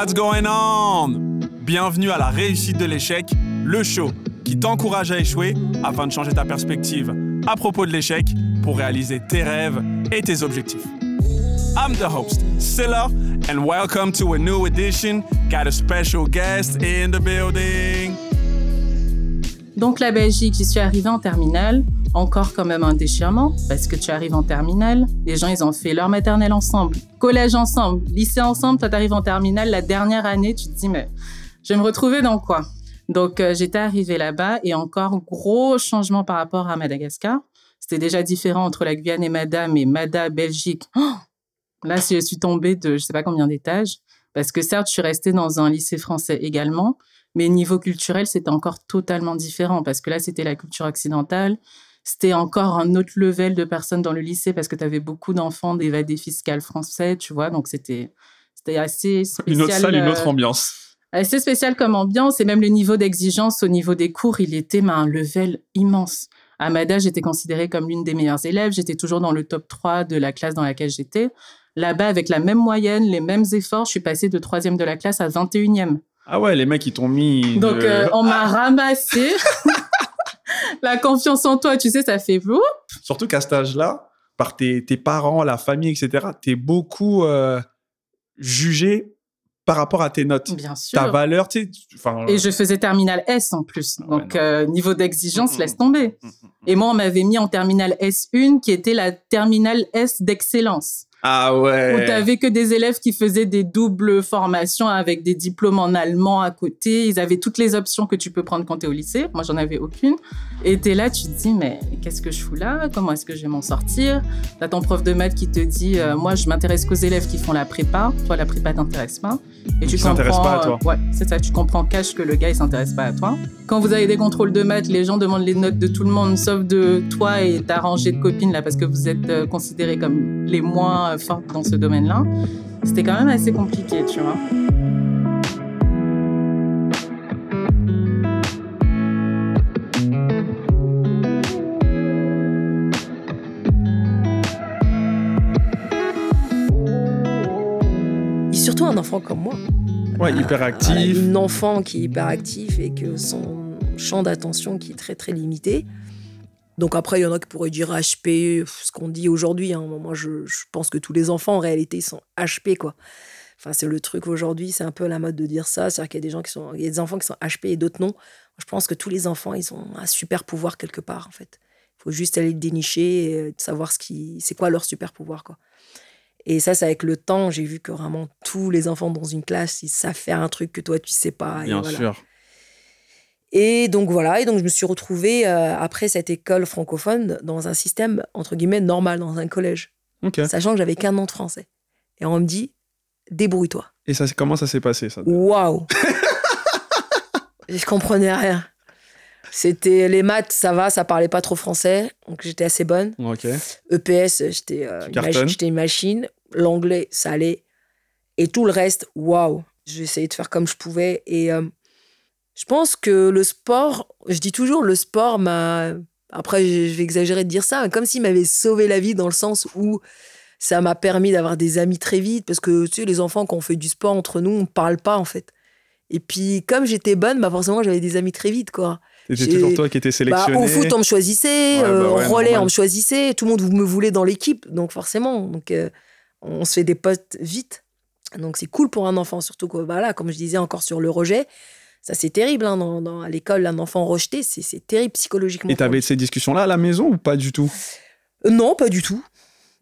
What's going on? Bienvenue à la réussite de l'échec, le show qui t'encourage à échouer afin de changer ta perspective à propos de l'échec pour réaliser tes rêves et tes objectifs. I'm the host, Silla, and welcome to a new edition. Got a special guest in the building. Donc la Belgique, j'y suis arrivée en terminale. Encore quand même un déchirement parce que tu arrives en terminale. Les gens, ils ont fait leur maternelle ensemble, collège ensemble, lycée ensemble. Toi, t'arrives en terminale la dernière année. Tu te dis, mais je vais me retrouver dans quoi? Donc euh, j'étais arrivée là-bas et encore gros changement par rapport à Madagascar. C'était déjà différent entre la Guyane et Mada, mais Mada, Belgique. Oh Là, je suis tombée de je sais pas combien d'étages. Parce que certes, je suis restée dans un lycée français également, mais niveau culturel, c'était encore totalement différent. Parce que là, c'était la culture occidentale. C'était encore un autre level de personnes dans le lycée parce que tu avais beaucoup d'enfants d'évadés fiscales français, tu vois. Donc, c'était assez spécial. Une autre salle, une autre euh, ambiance. assez spécial comme ambiance et même le niveau d'exigence au niveau des cours, il était mais, un level immense. À Mada, j'étais considérée comme l'une des meilleures élèves. J'étais toujours dans le top 3 de la classe dans laquelle j'étais. Là-bas, avec la même moyenne, les mêmes efforts, je suis passée de troisième de la classe à 21e. Ah ouais, les mecs, ils t'ont mis. Donc, de- euh, on m'a ramassé. la confiance en toi, tu sais, ça fait vous. Surtout qu'à cet âge-là, par tes, tes parents, la famille, etc., t'es beaucoup euh, jugé par rapport à tes notes. Bien sûr. Ta valeur, tu sais. Et je faisais terminale S en plus. Ah ouais, Donc, euh, niveau d'exigence, Mm, laisse mm, tomber. mm, mm, mm. Et moi, on m'avait mis en terminale S1, qui était la terminale S d'excellence. Ah Où ouais. t'avais que des élèves qui faisaient des doubles formations avec des diplômes en allemand à côté. Ils avaient toutes les options que tu peux prendre quand t'es au lycée. Moi, j'en avais aucune. Et t'es là, tu te dis, mais qu'est-ce que je fous là? Comment est-ce que je vais m'en sortir? T'as ton prof de maths qui te dit, euh, moi, je m'intéresse qu'aux élèves qui font la prépa. Toi, la prépa t'intéresse pas. Et Il s'intéresse pas à toi. euh, ouais, c'est ça. Tu comprends cash que le gars, il s'intéresse pas à toi. Quand vous avez des contrôles de maths, les gens demandent les notes de tout le monde, sauf de toi et ta rangée de copines là, parce que vous êtes euh, considérés comme les moins euh, fortes dans ce domaine-là. C'était quand même assez compliqué, tu vois. Et surtout un enfant comme moi. Ouais, hyper Voilà, actif. une enfant qui est hyper actif et que son champ d'attention qui est très très limité. Donc après, il y en a qui pourraient dire HP, ce qu'on dit aujourd'hui. hein. Moi, je, je pense que tous les enfants, en réalité, ils sont HP, quoi. Enfin, c'est le truc aujourd'hui, c'est un peu la mode de dire ça. C'est-à-dire qu'il y a des gens qui sont, il y a des enfants qui sont HP et d'autres non. Je pense que tous les enfants, ils ont un super pouvoir quelque part, en fait. Il faut juste aller le dénicher et euh, savoir ce qui, c'est quoi leur super pouvoir, quoi. Et ça, c'est avec le temps, j'ai vu que vraiment tous les enfants dans une classe, ils savent faire un truc que toi, tu sais pas. et Bien voilà. sûr. Et donc voilà, et donc je me suis retrouvée euh, après cette école francophone dans un système entre guillemets normal, dans un collège, sachant que j'avais qu'un an de français. Et on me dit, débrouille-toi. Et ça, comment ça s'est passé, ça Waouh Je comprenais rien. C'était les maths, ça va, ça parlait pas trop français, donc j'étais assez bonne. EPS, j'étais euh, une, j'étais une machine. L'anglais, ça allait. Et tout le reste, waouh. Essayé de faire comme je pouvais. Et euh, je pense que le sport, je dis toujours, le sport m'a. Après, je vais exagérer de dire ça, mais comme s'il m'avait sauvé la vie dans le sens où ça m'a permis d'avoir des amis très vite. Parce que, tu sais, les enfants, quand on fait du sport entre nous, on parle pas, en fait. Et puis, comme j'étais bonne, bah forcément, j'avais des amis très vite, quoi. C'était toujours toi qui étais Bah, sélectionné. au foot, on me choisissait, Ouais, bah euh, ouais, au relais, normal. on me choisissait, tout le monde me voulait dans l'équipe, donc forcément, donc euh, on se fait des potes vite. Donc c'est cool pour un enfant, surtout que, voilà, comme je disais encore sur le rejet, ça c'est terrible hein, dans, dans- à l'école, un enfant rejeté, c'est terrible psychologiquement. Et t'avais ces discussions-là à la maison ou pas du tout? Euh, non, pas du tout.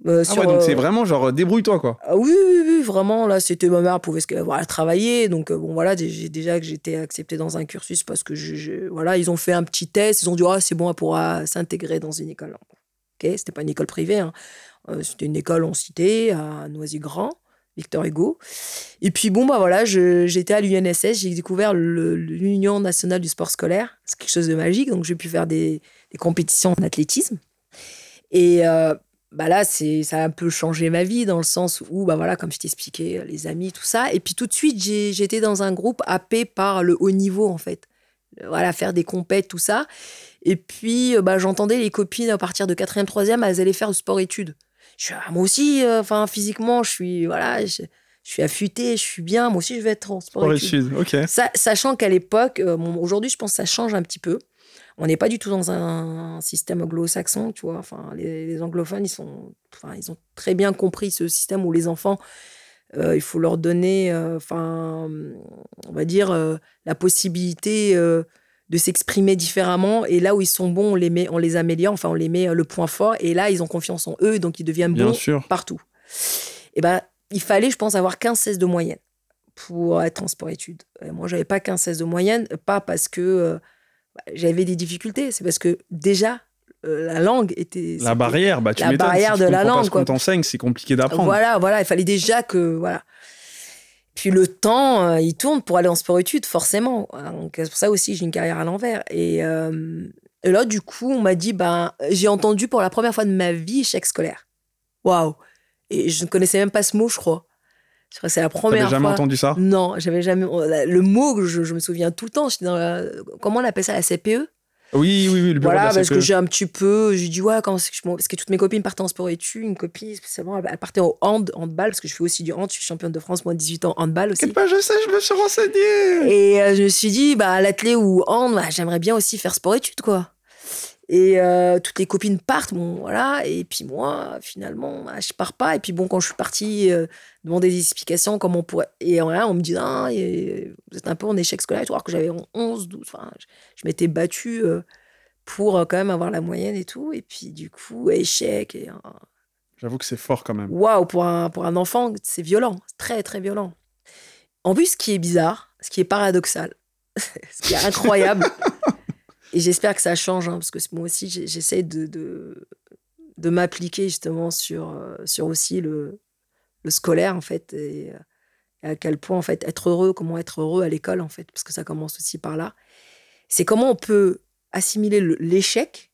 Euh, Ah sur, ouais, donc c'est euh, vraiment genre débrouille-toi, quoi. ah oui, oui, oui, vraiment. Là, c'était ma mère pouvait voilà, travailler. Donc, bon, voilà, j'ai- déjà que j'étais acceptée dans un cursus parce que, je, je- voilà, ils ont fait un petit test. Ils ont dit, ah, c'est bon, elle pourra s'intégrer dans une école. Ok, c'était pas une école privée. hein. C'était une école en cité, à Noisy-Grand, Victor Hugo. Et puis, bon, bah voilà, j'étais à l'UNSS. J'ai découvert l'Union nationale du sport scolaire. C'est quelque chose de magique. Donc, j'ai pu faire des, compétitions en athlétisme. Et euh, bah là, ça a un peu changé ma vie dans le sens où, bah voilà, comme je t'expliquais, les amis, tout ça. Et puis tout de suite, j'étais dans un groupe happé par le haut niveau, en fait. Voilà, faire des compètes, tout ça. Et puis, bah, j'entendais les copines à partir de 4e, 3e, elles allaient faire du sport-études. Je suis, ah, moi aussi, euh, enfin, physiquement, je suis, voilà, je, suis affûtée, je suis bien. Moi aussi, je vais être en sport Sport études. études, ok. Ça- sachant qu'à l'époque, euh, bon, aujourd'hui, je pense que ça change un petit peu. On n'est pas du tout dans un système anglo-saxon, tu vois. Enfin, les, les anglophones, ils sont, enfin, ils ont très bien compris ce système où les enfants, euh, il faut leur donner, enfin, on va dire, la possibilité de s'exprimer différemment. Et là où ils sont bons, on les met, on les améliore. Enfin, on les met euh, le point fort. Et là, ils ont confiance en eux, donc ils deviennent Bien bons sûr. partout. Et ben, il fallait, je pense, avoir 15-16 de moyenne pour être en sport-études. Moi, j'avais pas 15-16 de moyenne, pas parce que euh, bah, j'avais des difficultés, c'est parce que déjà, euh, la langue était. La barrière, bah tu la barrière si de la comprends pas langue, ce qu'on t'enseigne, c'est compliqué d'apprendre. Voilà, voilà, il fallait déjà que. Voilà. Puis le temps, euh, il tourne pour aller en sport-études, forcément. Donc, c'est pour ça aussi j'ai une carrière à l'envers. Et, euh, et là, du coup, on m'a dit ben, j'ai entendu pour la première fois de ma vie échec scolaire. Waouh! Et je ne connaissais même pas ce mot, je crois. Je crois que c'est la première jamais fois. entendu ça? Non, j'avais jamais. Le mot, je, je me souviens tout le temps. Dans la- Comment on appelle ça, la CPE Oui, oui, oui, le bureau Voilà, de la parce que CPE. j'ai un petit peu. J'ai dit, ouais, c'est que je- parce que toutes mes copines partaient en sport études. Une copine, spécialement, elle, partait au hand, handball, parce que je fais aussi du hand. Je suis championne de France, moi, 18 ans, handball aussi. Quel pas, je sais, je me suis renseigné. Et euh, je me suis dit, bah, l'athlé ou hand, bah, j'aimerais bien aussi faire sport études, quoi. Et euh, toutes les copines partent, bon, voilà. Et puis moi, finalement, bah, je pars pas. Et puis bon, quand je suis partie euh, demander des explications, comment on pourrait. Et voilà, on me dit, ah, et vous êtes un peu en échec scolaire, alors que j'avais 11, 12. Enfin, je, je m'étais battue euh, pour quand même avoir la moyenne et tout. Et puis du coup, échec. Et, euh, J'avoue que c'est fort quand même. Waouh, pour un, pour un enfant, c'est violent, très très violent. En plus, ce qui est bizarre, ce qui est paradoxal, ce qui est incroyable, et j'espère que ça change, hein, parce que moi aussi, j'essaie de, de, m'appliquer justement sur, euh, sur aussi le, scolaire, en fait, et, euh, et à quel point, en fait, être heureux, comment être heureux à l'école, en fait, parce que ça commence aussi par là. C'est comment on peut assimiler le- l'échec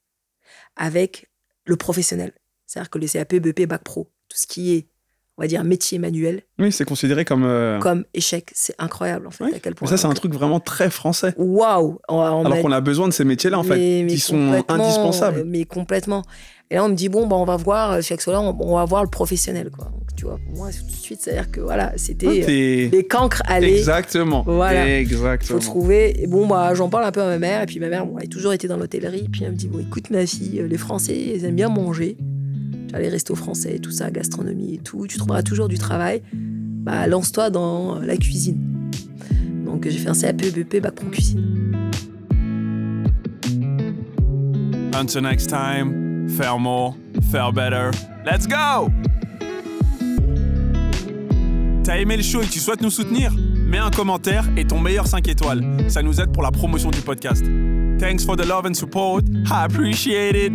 avec le professionnel. C'est-à-dire que les CAP, BP, Bac Pro, tout ce qui est, on va dire, métier manuel, Oui, c'est considéré comme. euh, comme échec, c'est incroyable en fait, oui. à quel Mais point. ça, c'est un truc vraiment très français. Waouh Alors qu'on a besoin de ces métiers-là, en fait, mais- qui sont indispensables. euh, Mais complètement. Et là, on me dit, bon, bah, on va voir, euh, chaque soir, on, on va voir le professionnel. Quoi. Donc, tu vois, pour moi, tout de suite, c'est-à-dire que voilà, c'était Ah, euh, cancres. Exactement. Voilà. Exactement. faut trouver. Et bon, bah, j'en parle un peu à ma mère. Et puis ma mère, bon, elle a toujours été dans l'hôtellerie. Puis elle me dit, bon, écoute, ma fille, euh, les Français, ils aiment bien manger. Les restos français, tout ça, gastronomie et tout. Tu trouveras toujours du travail. Bah, lance-toi dans la cuisine. Donc, j'ai fait un CAP, BP, bac cuisine. Until next time, faire more, faire better. Let's go! T'as aimé le show et tu souhaites nous soutenir? Mets un commentaire et ton meilleur 5 étoiles. Ça nous aide pour la promotion du podcast. Thanks for the love and support. I appreciate it.